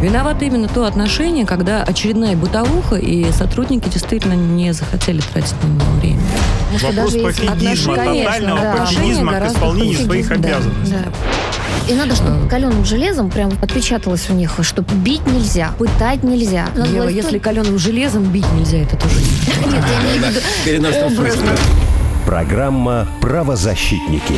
Виновато именно то отношение, когда очередная бытовуха, и сотрудники действительно не захотели тратить на него время. Вопрос пофигизма, тотального да. пофигизма к исполнению своих обязанностей. Да. И надо, чтобы каленым железом прям отпечаталось у них, что бить нельзя, пытать нельзя. Надо Ева, если каленым железом бить нельзя, это тоже Нет, я виду Программа «Правозащитники».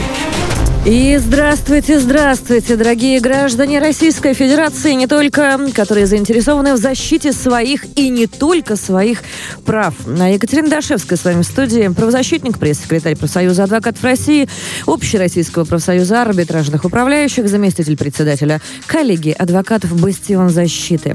И здравствуйте, здравствуйте, дорогие граждане Российской Федерации, не только, которые заинтересованы в защите своих и не только своих прав. Екатерина Дашевская с вами в студии, правозащитник, пресс-секретарь профсоюза адвокатов России, Общероссийского профсоюза арбитражных управляющих, заместитель председателя коллеги адвокатов «Бастион защиты».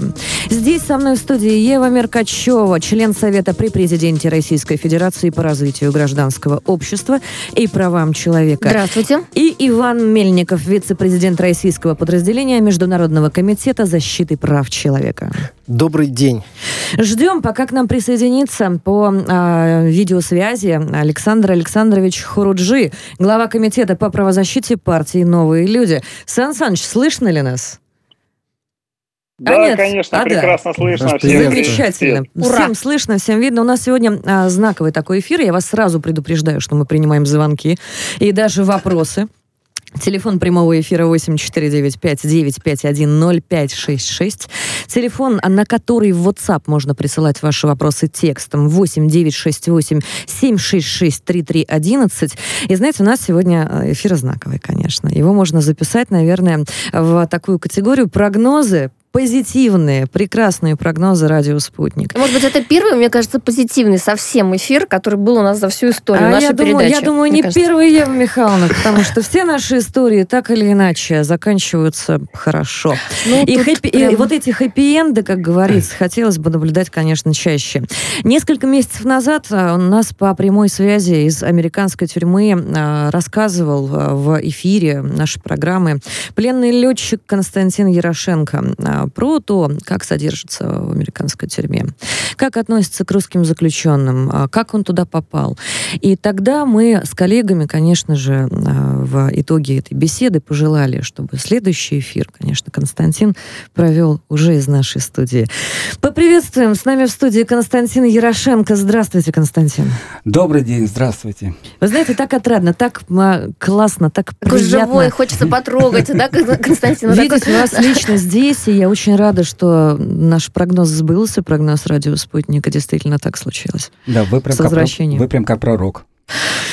Здесь со мной в студии Ева Меркачева, член Совета при президенте Российской Федерации по развитию гражданского общества и правам человека. Здравствуйте. И Иван Мельников, вице-президент российского подразделения Международного комитета защиты прав человека. Добрый день. Ждем, пока к нам присоединится по э, видеосвязи Александр Александрович Хуруджи, глава комитета по правозащите партии «Новые люди». Сан Саныч, слышно ли нас? Да, а нет. конечно, а, прекрасно да. слышно. Всем Замечательно. Ура. Всем слышно, всем видно. У нас сегодня а, знаковый такой эфир. Я вас сразу предупреждаю, что мы принимаем звонки и даже вопросы. Телефон прямого эфира 8495-951-0566. Телефон, на который в WhatsApp можно присылать ваши вопросы текстом 8968-766-3311. И знаете, у нас сегодня э, эфир знаковый, конечно. Его можно записать, наверное, в такую категорию прогнозы позитивные, прекрасные прогнозы «Радио Спутник». Может быть, это первый, мне кажется, позитивный совсем эфир, который был у нас за всю историю а нашей я передачи. Думаю, я думаю, не кажется. первый Ева Михайловна, потому что все наши истории так или иначе заканчиваются хорошо. Ну, и, хэппи, прям... и вот эти хэппи-энды, как говорится, хотелось бы наблюдать, конечно, чаще. Несколько месяцев назад а, у нас по прямой связи из американской тюрьмы а, рассказывал а, в эфире нашей программы пленный летчик Константин Ярошенко про то, как содержится в американской тюрьме, как относится к русским заключенным, а, как он туда попал. И тогда мы с коллегами, конечно же, а, в итоге этой беседы пожелали, чтобы следующий эфир, конечно, Константин провел уже из нашей студии. Поприветствуем. С нами в студии Константин Ярошенко. Здравствуйте, Константин. Добрый день, здравствуйте. Вы знаете, так отрадно, так классно, так Такой приятно. живой, хочется потрогать, да, Константин? Видеть вас лично здесь, и я очень рада, что наш прогноз сбылся, прогноз радио «Спутника». Действительно так случилось. Да, вы прям, как, вы прям как пророк.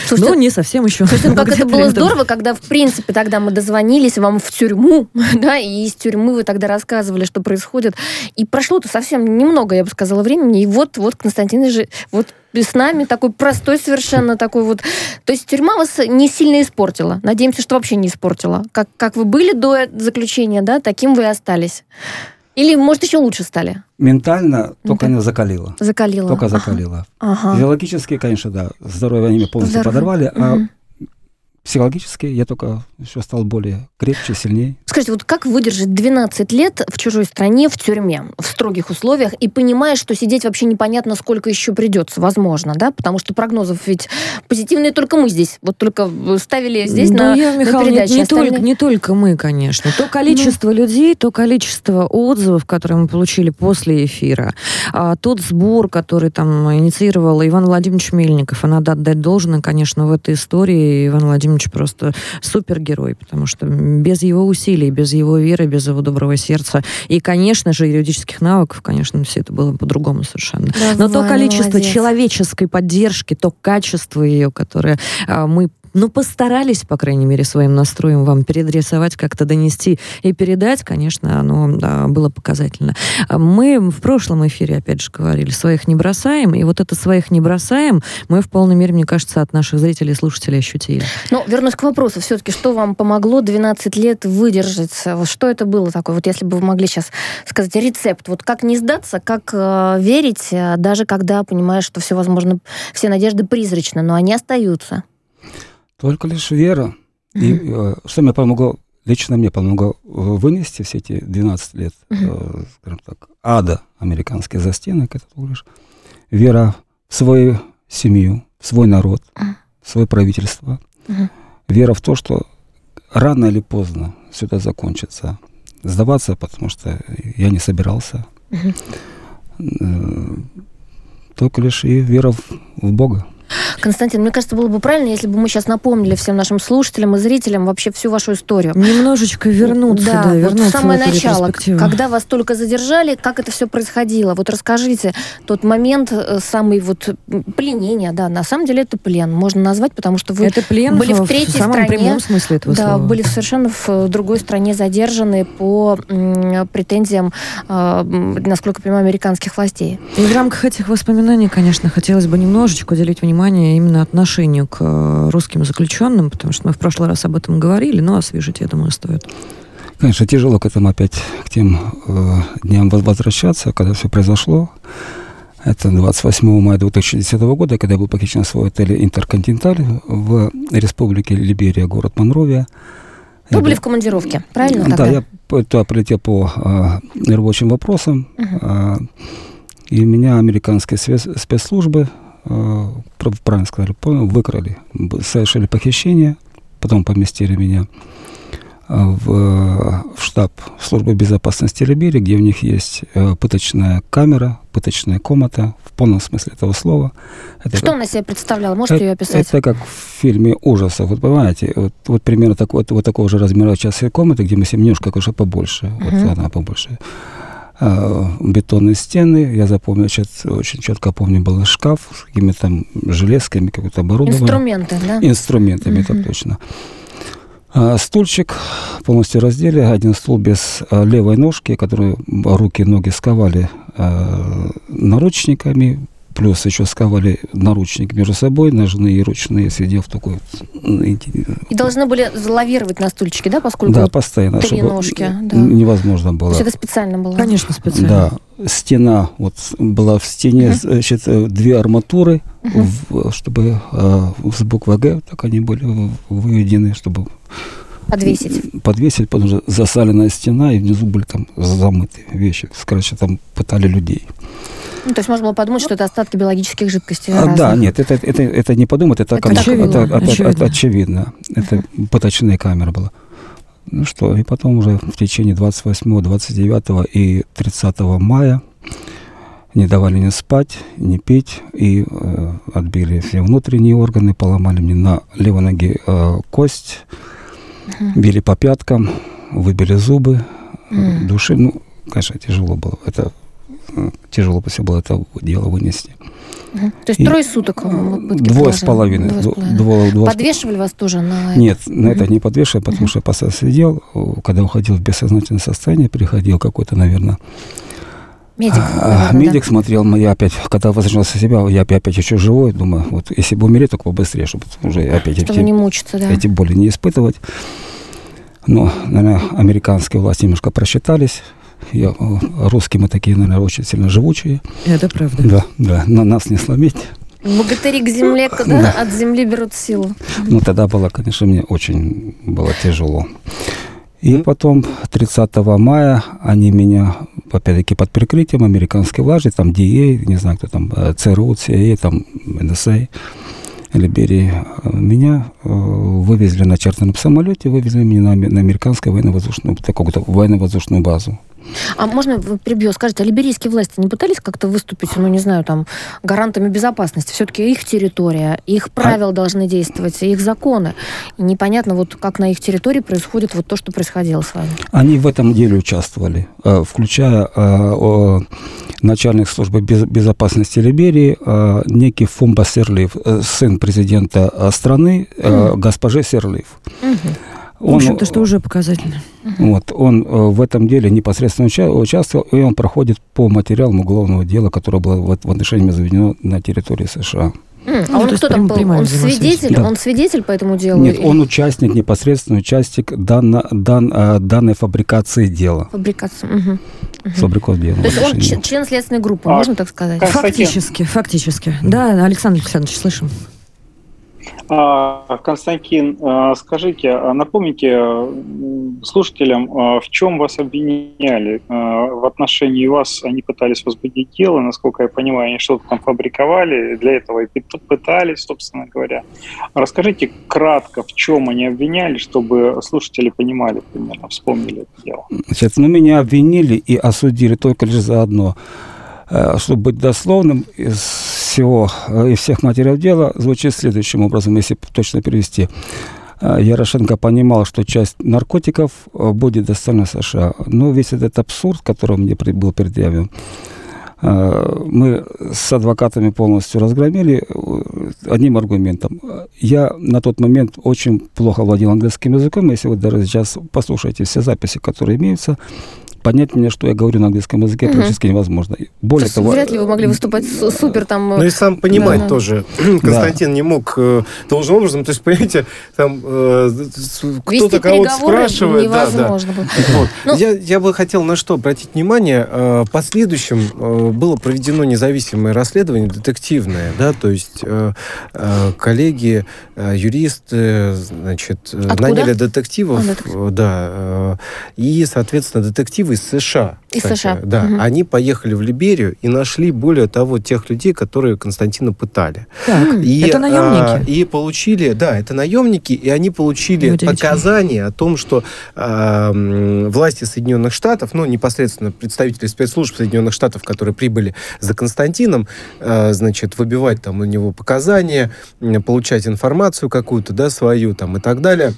Слушайте, ну, не совсем еще. Слушайте, ну, как это было здорово, когда, в принципе, тогда мы дозвонились вам в тюрьму, да, и из тюрьмы вы тогда рассказывали, что происходит. И прошло-то совсем немного, я бы сказала, времени. И вот, вот Константин же, вот с нами такой простой совершенно такой вот. То есть тюрьма вас не сильно испортила. Надеемся, что вообще не испортила. Как, как вы были до заключения, да, таким вы и остались. Или, может, еще лучше стали? Ментально только не закалила. Закалила. Только закалила. Ага. Физиологически, конечно, да, здоровье они полностью Здорово. подорвали, а психологически я только еще стал более крепче, сильнее. Скажите, вот как выдержать 12 лет в чужой стране, в тюрьме, в строгих условиях, и понимая, что сидеть вообще непонятно, сколько еще придется, возможно, да? Потому что прогнозов ведь позитивные только мы здесь. Вот только ставили здесь ну, на, я, Михаил, на передаче. Не, не, только, не только мы, конечно. То количество ну. людей, то количество отзывов, которые мы получили после эфира, а, тот сбор, который там инициировал Иван Владимирович Мельников, и надо отдать должное, конечно, в этой истории Иван Владимирович Владимирович просто супергерой, потому что без его усилий, без его веры, без его доброго сердца и, конечно же, юридических навыков, конечно, все это было по-другому совершенно. Давай, Но то количество молодец. человеческой поддержки, то качество ее, которое а, мы ну, постарались, по крайней мере, своим настроем вам передрисовать, как-то донести и передать, конечно, оно да, было показательно. Мы в прошлом эфире, опять же, говорили, своих не бросаем, и вот это своих не бросаем мы в полной мере, мне кажется, от наших зрителей и слушателей ощутили. Ну, вернусь к вопросу, все-таки, что вам помогло 12 лет выдержать? Что это было такое? Вот если бы вы могли сейчас сказать рецепт, вот как не сдаться, как э, верить, э, даже когда понимаешь, что все возможно, все надежды призрачны, но они остаются. Только лишь вера. И э, что мне помогло, лично мне помогло вынести все эти 12 лет, э, скажем так, ада американских застенок, это лишь вера в свою семью, в свой народ, mm-hmm. в свое правительство, вера в то, что рано или поздно все это закончится. сдаваться, потому что я не собирался. Угу. Только лишь и вера в, в Бога. Константин, мне кажется, было бы правильно, если бы мы сейчас напомнили всем нашим слушателям и зрителям вообще всю вашу историю. Немножечко вернуться, да, да вернуться вот в самое начало, когда вас только задержали, как это все происходило. Вот расскажите тот момент, э, самый вот пленение, да, на самом деле это плен, можно назвать, потому что вы это плен были в, в третьей в самом стране, прямом смысле этого да, слова. были совершенно в э, другой стране задержаны по претензиям, э, насколько я понимаю, американских властей. И в рамках этих воспоминаний, конечно, хотелось бы немножечко уделить внимание внимание именно отношению к э, русским заключенным, потому что мы в прошлый раз об этом говорили, но освежить, я думаю, стоит. Конечно, тяжело к этому опять, к тем э, дням возвращаться, когда все произошло. Это 28 мая 2010 года, когда я был похищен в свой отель «Интерконтиненталь» в республике Либерия, город Монровия. Вы я были в командировке, правильно? Да, тогда? я туда прилетел по э, рабочим вопросам. Uh-huh. Э, и меня американские спецслужбы правильно сказали, выкрали, совершили похищение, потом поместили меня э, в, в штаб службы безопасности Либерии, где у них есть э, пыточная камера, пыточная комната, в полном смысле этого слова. Это Что как, она себе представляла? Можете это, ее описать? Это как в фильме ужасов. Вот понимаете, вот, вот примерно так, вот, вот такого же размера частной комнаты, где мы себе немножко, конечно, побольше. Uh-huh. Вот она побольше. Э, бетонные стены. Я запомнил, очень четко помню, был шкаф с какими-то там железками, какое-то оборудование. Инструменты, да? Инструментами, угу. так точно. А, стульчик полностью раздели, один стул без а, левой ножки, которую руки и ноги сковали а, наручниками, плюс еще сковали наручники между собой, ножные и ручные, сидел в такой... И должны были залавировать на стульчике, да, поскольку Да, постоянно. Три ножки. Да. Невозможно было. То есть это специально было? Конечно, специально. Да. Стена, вот была в стене, uh-huh. значит, две арматуры, uh-huh. в, чтобы э, с буквой Г, так они были выведены, чтобы Подвесить. Подвесить, потому что засаленная стена, и внизу были там замыты вещи. Короче, там пытали людей. Ну, то есть можно было подумать, что это остатки биологических жидкостей. А, да, нет, это, это, это не подумать, это, это, как, очевидно, это, это, очевидно. это очевидно. Это пыточная камера была. Ну что, и потом уже в течение 28, 29 и 30 мая не давали мне спать, не пить, и э, отбили все внутренние органы, поломали мне на левой ноге э, кость, uh-huh. били по пяткам, выбили зубы, uh-huh. души. Ну, конечно, тяжело было. Это тяжело все было это дело вынести. Угу. То есть и трое суток Двое с половиной. Двое, двое, Подвешивали вас тоже на Нет, на это не подвешивали, потому что я постоянно сидел, когда уходил в бессознательное состояние, приходил какой-то, наверное, Медик. А, наверное, медик да? смотрел, я опять, когда возвращался себя, я опять еще живой, думаю, вот если бы умереть, только побыстрее, чтобы уже опять чтобы эти, не мучиться, да. эти боли не испытывать. Но, наверное, американские власти немножко просчитались, я, русские мы такие, наверное, очень сильно живучие. Это правда. Да, да, на нас не сломить. Богатыри к земле, когда да. от земли берут силу. Ну, тогда было, конечно, мне очень было тяжело. И потом 30 мая они меня, опять-таки, под прикрытием американской власти, там DA, не знаю, кто там, э, ЦРУ, CIA, там, НСА, Либерии, меня э, вывезли на чартерном самолете, вывезли меня на, на американскую военно-воздушную, такую военно-воздушную базу. А можно прибью? Скажите, а либерийские власти не пытались как-то выступить, ну, не знаю, там, гарантами безопасности? Все-таки их территория, их а правила а... должны действовать, их законы. И непонятно, вот как на их территории происходит вот то, что происходило с вами. Они в этом деле участвовали, э, включая э, начальник службы безопасности Либерии, э, некий Фумба Серлив, сын президента страны, госпожи Серлив. Mm-hmm. Он, в общем-то, что уже показательно. Вот, он э, в этом деле непосредственно уча- участвовал, и он проходит по материалам уголовного дела, которое было в, в отношении заведено на территории США. Mm. А ну, он кто там был? Он свидетель? Да. Он свидетель по этому делу? Нет, или? он участник, непосредственный участник дан, дан, э, данной фабрикации дела. Фабрикации. Угу. Угу. дела. То есть он член, следственной группы, а, можно так сказать? Фактически, фактически. Да, Александр Александрович, слышим. А, Константин, а, скажите, а напомните слушателям, в чем вас обвиняли? В отношении вас они пытались возбудить дело, насколько я понимаю, они что-то там фабриковали, для этого и пытались, собственно говоря. Расскажите кратко, в чем они обвиняли, чтобы слушатели понимали примерно, вспомнили это дело. Значит, ну, меня обвинили и осудили только лишь за одно – Э, чтобы быть дословным, всего, э, из всех материалов дела звучит следующим образом, если точно перевести. Э, Ярошенко понимал, что часть наркотиков будет доставлена США. Но весь этот абсурд, который мне был предъявлен, мы с адвокатами полностью разгромили одним аргументом. Я на тот момент очень плохо владел английским языком. Если вы даже сейчас послушаете все записи, которые имеются, понять меня, что я говорю на английском языке, угу. практически невозможно. Более То того... Вряд ли вы могли выступать супер там... Ну и сам понимать да. тоже. Константин да. не мог э, должным образом, то есть, понимаете, там э, кто-то кого-то спрашивает. Невозможно да, да. Вот. Ну, я, я бы хотел на что обратить внимание. Э, в последующем э, было проведено независимое расследование, детективное, да, то есть э, э, коллеги, э, юристы, значит, Откуда? наняли детективов, а, да, э, и, соответственно, детективы из США. Из кстати, США. Да, угу. они поехали в Либерию и нашли, более того, тех людей, которые Константина пытали. Так, и, это наемники? А, и получили, да, это наемники, и они получили показания о том, что а, власти Соединенных Штатов, ну, непосредственно представители спецслужб Соединенных Штатов, которые прибыли за Константином, а, значит, выбивать там у него показания, получать информацию какую-то, да, свою там и так далее,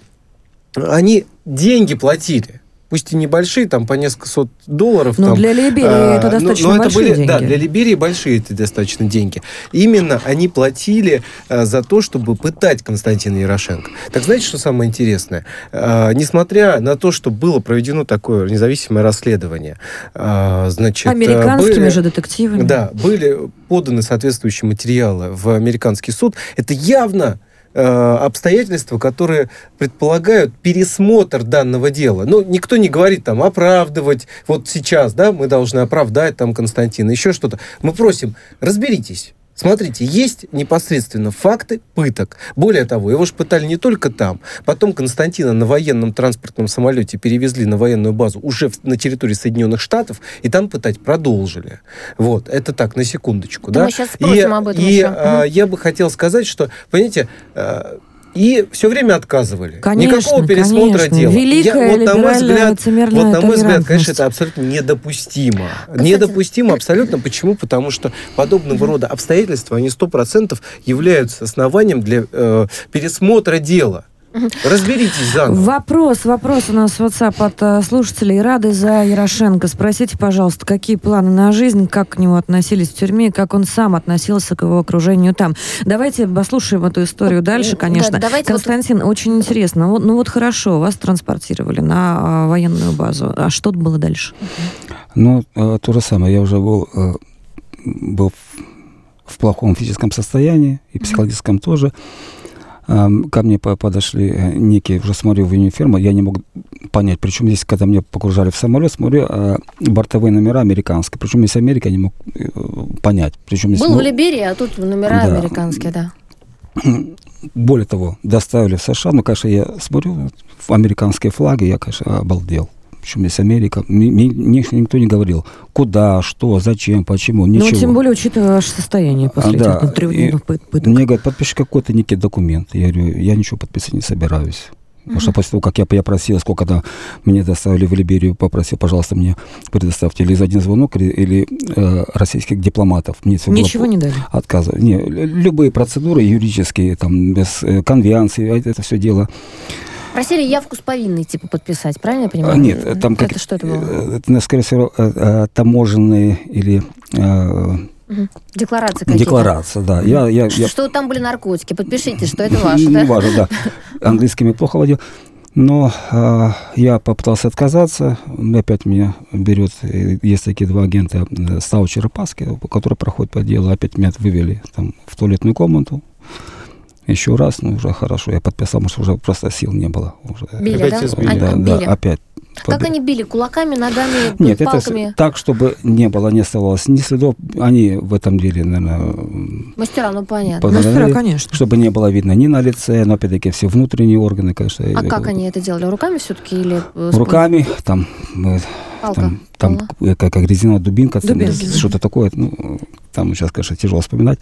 они деньги платили пусть и небольшие, там по несколько сот долларов. Но там, для Либерии а, это достаточно но, но большие это были, деньги. Да, для Либерии большие это достаточно деньги. Именно они платили а, за то, чтобы пытать Константина Ярошенко. Так знаете, что самое интересное? А, несмотря на то, что было проведено такое независимое расследование, а, значит... Американскими были, же детективами. Да, были поданы соответствующие материалы в американский суд. Это явно обстоятельства, которые предполагают пересмотр данного дела. Ну, никто не говорит там оправдывать, вот сейчас, да, мы должны оправдать там Константина, еще что-то. Мы просим, разберитесь. Смотрите, есть непосредственно факты пыток. Более того, его же пытали не только там. Потом Константина на военном транспортном самолете перевезли на военную базу уже на территории Соединенных Штатов, и там пытать продолжили. Вот, это так, на секундочку. Да, да? Мы сейчас спросим и, об этом и, еще. А, я бы хотел сказать, что, понимаете, а, и все время отказывали. Конечно, Никакого пересмотра конечно. дела. Великая Я, вот на мой взгляд, вот на мой взгляд, конечно, это абсолютно недопустимо. Кстати, недопустимо абсолютно. Почему? Потому что подобного рода обстоятельства, они сто процентов являются основанием для э, пересмотра дела. Разберитесь заново. Вопрос, вопрос у нас в WhatsApp от э, слушателей. Рады за Ярошенко. Спросите, пожалуйста, какие планы на жизнь, как к нему относились в тюрьме, как он сам относился к его окружению там. Давайте послушаем эту историю дальше, конечно. Да, давайте Константин, вот... очень интересно. Вот, ну вот хорошо, вас транспортировали на э, военную базу. А что было дальше? Ну, э, то же самое. Я уже был, был в плохом физическом состоянии и психологическом mm-hmm. тоже ко мне подошли э, некие, уже смотрю в униформу, я не мог понять, причем здесь, когда меня погружали в самолет, смотрю, а, бортовые номера американские, причем здесь Америка, я не мог э, понять. Причем здесь, Был ну, в Либерии, а тут номера да. американские, да. Более того, доставили в США, ну, конечно, я смотрю, американские флаги, я, конечно, обалдел причем здесь Америка, мне, мне никто не говорил, куда, что, зачем, почему, ну, ничего. Ну, тем более, учитывая ваше состояние после а, этих трехдневных пыток. Мне говорят, подпиши какой-то некий документ. Я говорю, я ничего подписывать не собираюсь. Потому что после того, как я, я просил, сколько то мне доставили в Либерию, попросил, пожалуйста, мне предоставьте или один звонок, или, или э, российских дипломатов. Мне Ничего не дали? Отказывали. Не, любые процедуры юридические, там, без э, конвенции, это, это все дело. Просили явку с повинной, типа, подписать, правильно я понимаю? А, нет, там как... Это что это было? Э, это, скорее всего, э, э, таможенные или... Декларация какие-то. Декларация, да. Я, я, что, я... что там были наркотики, подпишите, что это ваше, да? Не важно, да. Английскими плохо владел. Но э, я попытался отказаться. Опять меня берет, есть такие два агента, Стау Черепаски, которые проходят по делу. Опять меня вывели там, в туалетную комнату. Еще раз, ну, уже хорошо. Я подписал, может, уже просто сил не было. Уже. Били, Опять да? Они да, били. да, опять. Как Побе- они били? Кулаками, ногами, Нет, это палками? с- так, чтобы не было, не оставалось ни следов. Они в этом деле, наверное, Мастера, ну понятно. Мастера, конечно. чтобы не было видно ни на лице, но опять-таки все внутренние органы, конечно. А как они это делали? Руками все-таки или э, Руками, там, э, Палка. там, там э, как, как резиновая дубинка, там, Дубинки. что-то такое. Ну, там сейчас, конечно, тяжело вспоминать.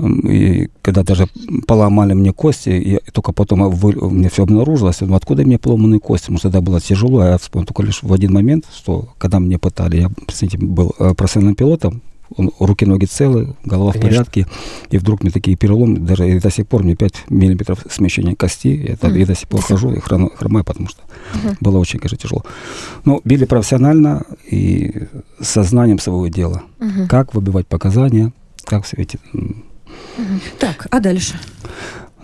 И когда даже поломали мне кости, и только потом вы- мне все обнаружилось, я думаю, откуда мне поломанные кости? Может, тогда было тяжело, а я вспомнил только лишь в один момент, что когда мне пытали, я, представьте, был э, профессиональным пилотом, он- руки-ноги целы, голова в Конечно. порядке, и вдруг мне такие переломы, даже и до сих пор мне 5 миллиметров смещения кости, я, так- Мгм. и до сих пор хожу и хромаю, потому что Мгм. было очень, конечно, тяжело. Но били профессионально и со знанием своего дела. Мгм. Как выбивать показания, как все эти... Так, а дальше?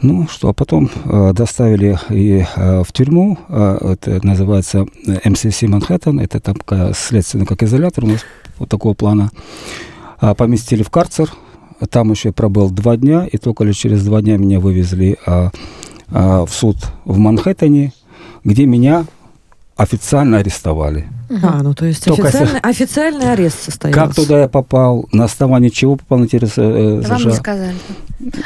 Ну что, а потом э, доставили и э, в тюрьму, э, это называется э, МСС Манхэттен, это такая следственный как изолятор у нас вот такого плана. А, поместили в карцер, там еще пробыл два дня, и только лишь через два дня меня вывезли а, а, в суд в Манхэттене, где меня официально арестовали. А, ну то есть Только официальный, официальный арест состоялся. Как туда я попал, на основании чего попал на территорию э, Вам США? не сказали.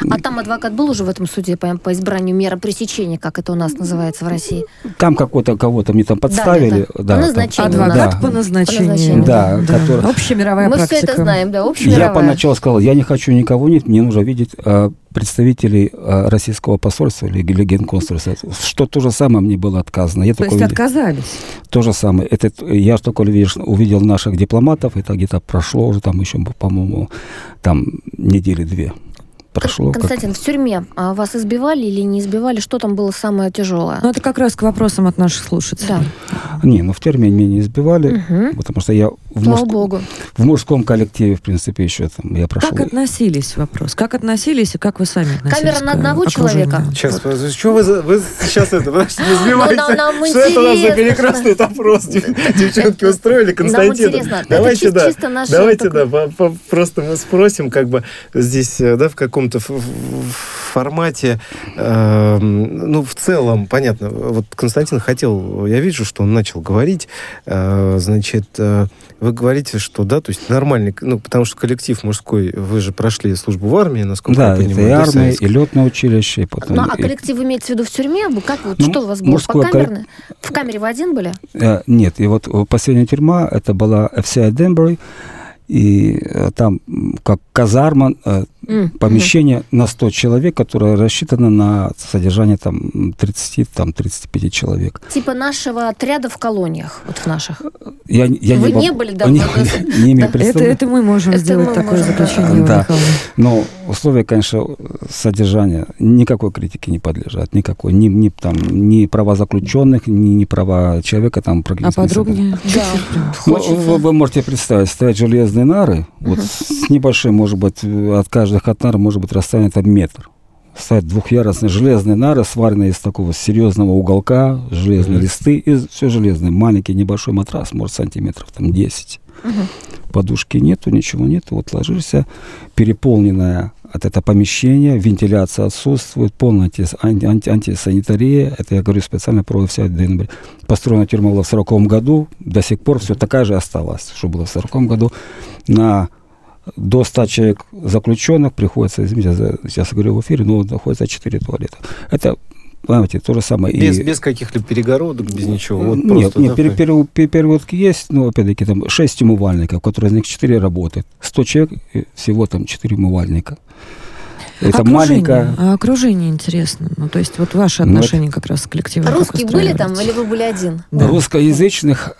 А там адвокат был уже в этом суде по, по избранию меры пресечения, как это у нас называется в России? Там какого-то кого-то мне там подставили. да. да, По там- назначению да. Адвокат по назначению. По назначению. Да, который- Общемировая Мы практика. все это знаем, да, Я общемировая. поначалу сказал, я не хочу никого нет, мне нужно видеть э, представителей э, российского посольства или, или генконсульства. Что то же самое мне было отказано. Я То есть увидел- отказались. то же самое. Это, я только видишь, увидел наших дипломатов, это где-то прошло уже там еще, по-моему, там недели две. Прошло. как- Константин, в тюрьме а, вас избивали или не избивали? Что там было самое тяжелое? Ну, это как раз к вопросам от наших слушателей. Да. Не, ну в тюрьме меня не избивали, Мгм. потому что я в, Слава мужск- богу. в мужском коллективе, в принципе, еще там я прошел. Как относились, вопрос? Как относились и как вы сами относились Камера на одного окружению? человека? Сейчас, подожди, что вы, за- вы сейчас это, не нам- нам что это у нас за перекрестный опрос дев- девчонки устроили, Константин? Давайте, да, давайте, да, просто мы спросим, как бы здесь, э, да, в каком-то формате, э, ну, в целом, понятно, вот Константин хотел, я вижу, что он начал говорить, э, значит, э, вы говорите, что, да, то есть нормальный, ну, потому что коллектив мужской, вы же прошли службу в армии, насколько Да, я понимаю. и да, армия, советская. и летное училище, и потом... Ну, а и- коллектив имеется в виду в тюрьме? Как вот, Ну, что у вас было? мужской Покамерно? В камере вы один были? Э, Нет, и вот э, последняя тюрьма, это была FCI Денбери, и э, там как казарма, М, помещение на 100 человек, которое рассчитано на содержание там 30-35 человек. мгм. Типа нашего отряда в колониях, вот в наших. Я, я Вы не, не были, да, не, не имею Да. Это, это мы можем Это сделать мы такое можем, заключение, Да. Но условия, конечно, содержания никакой критики не подлежат, никакой, ни, ни, там, ни права заключенных, ни, ни права человека там А не подробнее? Да. Ну, вы, вы можете представить, стоят железные нары, вот с небольшим, может быть, от каждых от нар может быть расстояние там метр. Стоят двухъярусные железные нары, сваренные из такого серьезного уголка, железные Мгм. листы, и все железные. Маленький небольшой матрас, может, сантиметров там 10. Мгм. Подушки нету, ничего нету. Вот ложишься, переполненное от это помещение, вентиляция отсутствует, полная анти- анти- анти- антисанитария. Это я говорю специально про вся Денбри. Построена тюрьма была в 40 году, до сих пор все такая же осталась, что было в 40 году. На до 100 человек заключенных приходится, извините, за- сейчас говорю в эфире, но находится 4 туалета. Это, понимаете, то же самое. Без, и, без каких-либо перегородок, без ничего. Вот нет, просто, нет да, по- пере- пере- переводки есть, но опять-таки там 6 умывальников, которые из них 4 работают. 100 человек, и всего там 4 умывальника. Это окружение, маленькая... а окружение интересно. Ну, то есть вот ваши Ну, отношения как раз с коллективом. как Русские были там или вы были один? Да. Русскоязычных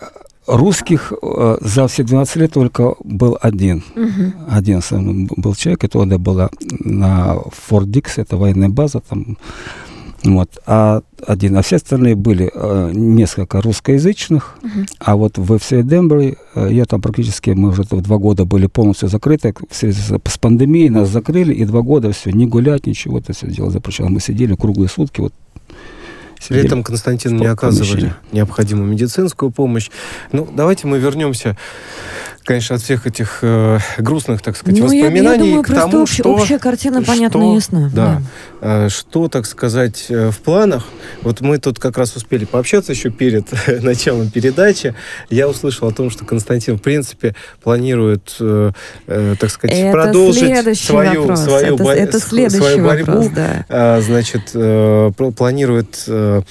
русских э, за все 12 лет только был один. Мгм. Один сам был человек, это он была на Форт Дикс, это военная база там. Вот, а один, а все остальные были э, несколько русскоязычных, Мгм. а вот в FC Денбери, э, я там практически, мы уже в два года были полностью закрыты, в связи с, с пандемией нас закрыли, и два года все, не гулять, ничего, это все дело запрещено. Мы сидели круглые сутки, вот. При сидели. этом Константину не оказывали необходимую медицинскую помощь. Ну, давайте мы вернемся конечно, от всех этих э, грустных, так сказать, Ну, я- воспоминаний я, думаю, к тому, общ- что... общая картина понятна что- и ясна. Да. Э, Что, так сказать, э, в планах? Вот мы тут как раз успели пообщаться еще перед началом передачи. Я услышал о том, что Константин, в принципе, планирует, э, э, так сказать, Это продолжить свою, вопрос. свою, это, бо- это свою борьбу. вопрос, да. А, Значит, э, планирует э,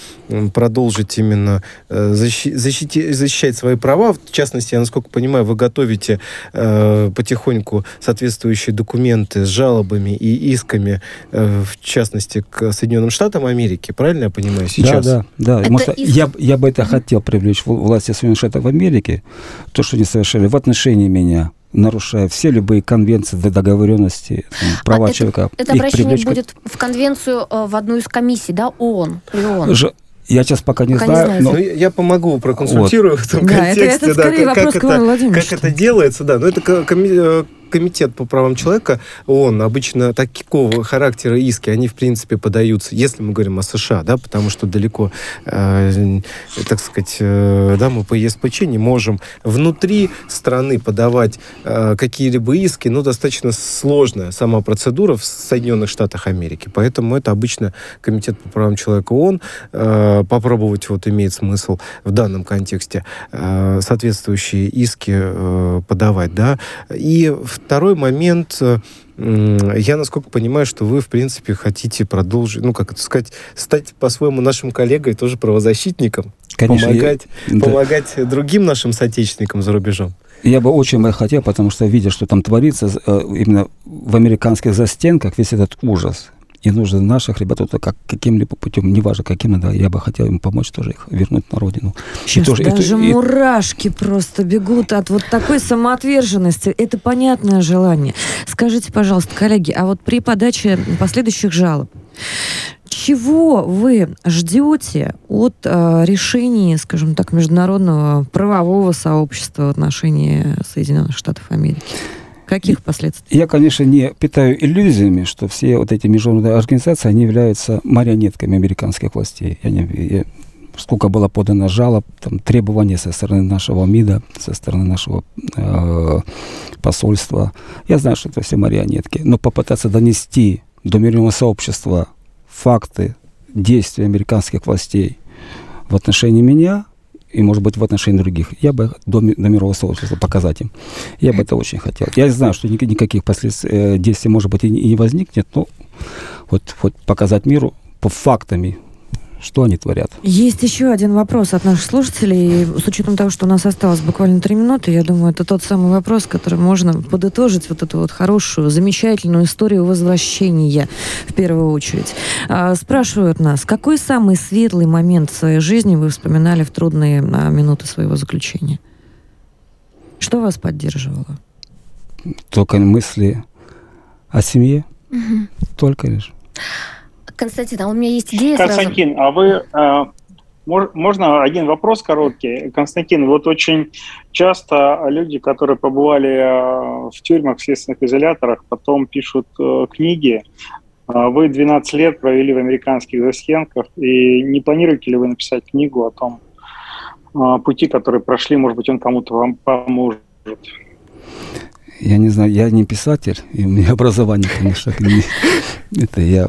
продолжить именно э, защи- защити- защищать свои права. В частности, я, насколько понимаю, вы готовите э, потихоньку соответствующие документы с жалобами и исками, э, в частности, к Соединенным Штатам Америки. Правильно я понимаю сейчас? Да, да, да. Это Может, из- я, я бы это хотел привлечь в- власти Соединенных Штатов Америки, то, что они совершили в отношении меня, нарушая все любые конвенции, договоренности, там, права А это- человека. Это их обращение привлечь будет в конвенцию э, в одну из комиссий, да, ООН, ООН. Ж- Я сейчас пока не Пока не знаю, знаете. но Ну, я помогу, проконсультирую в этом Да, это, контексте. это да, скорее как- вопрос как это-. Как это делается, да. Но это э, комитет по правам человека, он обычно такого характера иски, они, в принципе, подаются, если мы говорим о США, да, потому что далеко, э, так сказать, э, да, мы по ЕСПЧ не можем внутри страны подавать э, какие-либо иски, ну, достаточно сложная сама процедура в Соединенных Штатах Америки. Поэтому это обычно комитет по правам человека ООН. Э, попробовать вот имеет смысл в данном контексте э, соответствующие иски э, подавать, да. И второй момент, э, я, насколько понимаю, что вы, в принципе, хотите продолжить, ну, как это сказать, стать по-своему нашим коллегой, тоже правозащитником, конечно, я- помогать, да. помогать другим нашим соотечественникам за рубежом. Я бы очень бы хотел, потому что видя, что там творится э, именно в американских застенках, весь этот ужас. И нужно наших ребят вот как каким-либо путем, неважно каким, да, я бы хотел им помочь тоже их вернуть на родину. Сейчас тоже- и даже то- и- мурашки просто бегут от вот такой самоотверженности. Это понятное желание. Скажите, пожалуйста, коллеги, а вот при подаче последующих жалоб, чего вы ждете от э, решений, скажем так, международного правового сообщества в отношении Соединенных Штатов Америки? Каких последствий? Я, конечно, не питаю иллюзиями, что все вот эти международные организации, они являются марионетками американских властей. Я не, я- сколько было подано жалоб, там, требований со стороны нашего МИДа, со стороны нашего э, посольства. Я знаю, что это все марионетки. Но попытаться донести до мирового сообщества факты действий американских властей в отношении меня и, может быть, в отношении других, я бы до, до мирового сообщества показать им. Я бы это очень хотел. Я знаю, что ник- никаких последствий, э, действий, может быть, и не возникнет, но вот, вот показать миру по фактами, что они творят. Есть еще один вопрос от наших слушателей. С учетом того, что у нас осталось буквально три минуты, я думаю, это тот самый вопрос, который можно подытожить вот эту вот хорошую, замечательную историю возвращения в первую очередь. А, спрашивают нас, какой самый светлый момент в своей жизни вы вспоминали в трудные а, минуты своего заключения? Что вас поддерживало? Только мысли о семье, Мгм. только лишь. Константин, а у меня есть идея сразу. Константин, а вы э, мож- можно один вопрос короткий? Константин, вот очень часто люди, которые побывали э, в тюрьмах, в следственных изоляторах, потом пишут э, книги. А Вы 12 лет провели в американских застенках, и не планируете ли вы написать книгу о том э, пути, который прошли, может быть, он кому-то вам поможет? Я не знаю, я не писатель, и у меня образование, конечно, не- это я...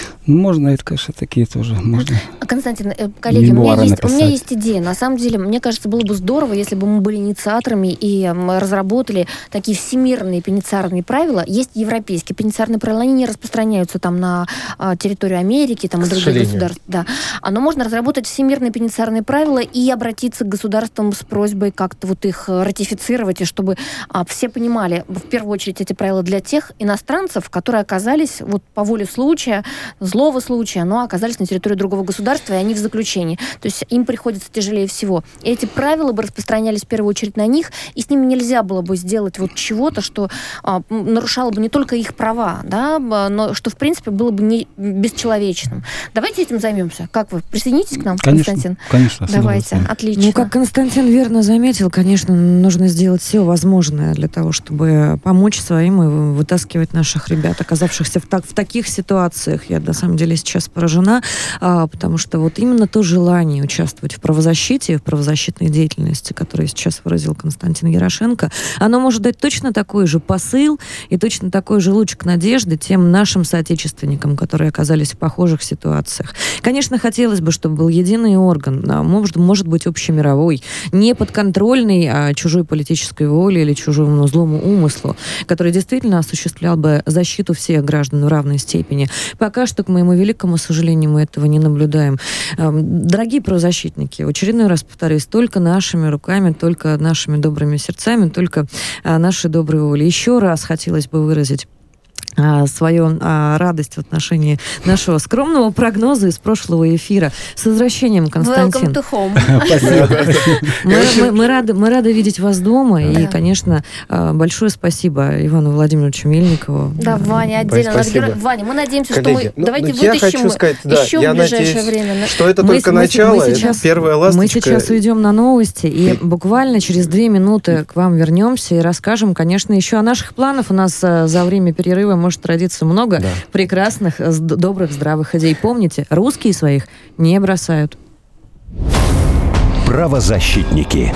можно, это, конечно, такие тоже, можно. Константин, э, коллеги, у меня, есть, у меня есть идея. На самом деле, мне кажется, было бы здорово, если бы мы были инициаторами и разработали такие всемирные пеницарные правила. Есть европейские пеницарные правила, они не распространяются там на а, территорию Америки, там и других государств. Да. А, Но можно разработать всемирные пеницарные правила и обратиться к государствам с просьбой как-то вот их э, ратифицировать, и чтобы а, все понимали, в первую очередь, эти правила для тех иностранцев, которые оказались вот по воле случая, злого случая, но оказались на территории другого государства, и они в заключении. То есть им приходится тяжелее всего. И эти правила бы распространялись в первую очередь на них, и с ними нельзя было бы сделать вот чего-то, что а, нарушало бы не только их права, да, но что, в принципе, было бы не бесчеловечным. Давайте этим займемся. Как вы? Присоединитесь к нам, Конечно, Константин? конечно. Давайте, отлично. Ну, как Константин верно заметил, конечно, нужно сделать все возможное для того, чтобы помочь своим и вытаскивать наших ребят, оказавшихся в, так, в таких ситуациях. Я на самом деле сейчас поражена, а, потому что вот именно то желание участвовать в правозащите, в правозащитной деятельности, которое сейчас выразил Константин Ярошенко, оно может дать точно такой же посыл и точно такой же лучик надежды тем нашим соотечественникам, которые оказались в похожих ситуациях. Конечно, хотелось бы, чтобы был единый орган, а может, может быть общемировой, не подконтрольный а чужой политической воле или чужому злому умыслу, который действительно осуществлял бы защиту всех граждан в равной степени. Пока что, к моему великому сожалению, мы этого не наблюдаем. Эм, дорогие правозащитники, очередной раз повторюсь, только нашими руками, только нашими добрыми сердцами, только а, нашей доброй волей. Еще раз хотелось бы выразить свою а, радость в отношении нашего скромного прогноза из прошлого эфира. С возвращением, Константин. Welcome to home. Мы, мы, мы, рады, мы рады видеть вас дома. И, конечно, а, большое спасибо Ивану Владимировичу Мельникову. Да, Ваня, отдельно. Спасибо. Ваня, мы надеемся, Коллеги, что мы... Ну, давайте ну, вытащим я хочу сказать, да, еще я в ближайшее надеюсь, время. что это мы, только мы, начало, мы сейчас, первая ласточка. Мы сейчас уйдем на новости, и буквально через две минуты к вам вернемся и расскажем, конечно, еще о наших планах. У нас а, за время перерыва может родиться много да. прекрасных, добрых, здравых идей. Помните, русские своих не бросают. Правозащитники.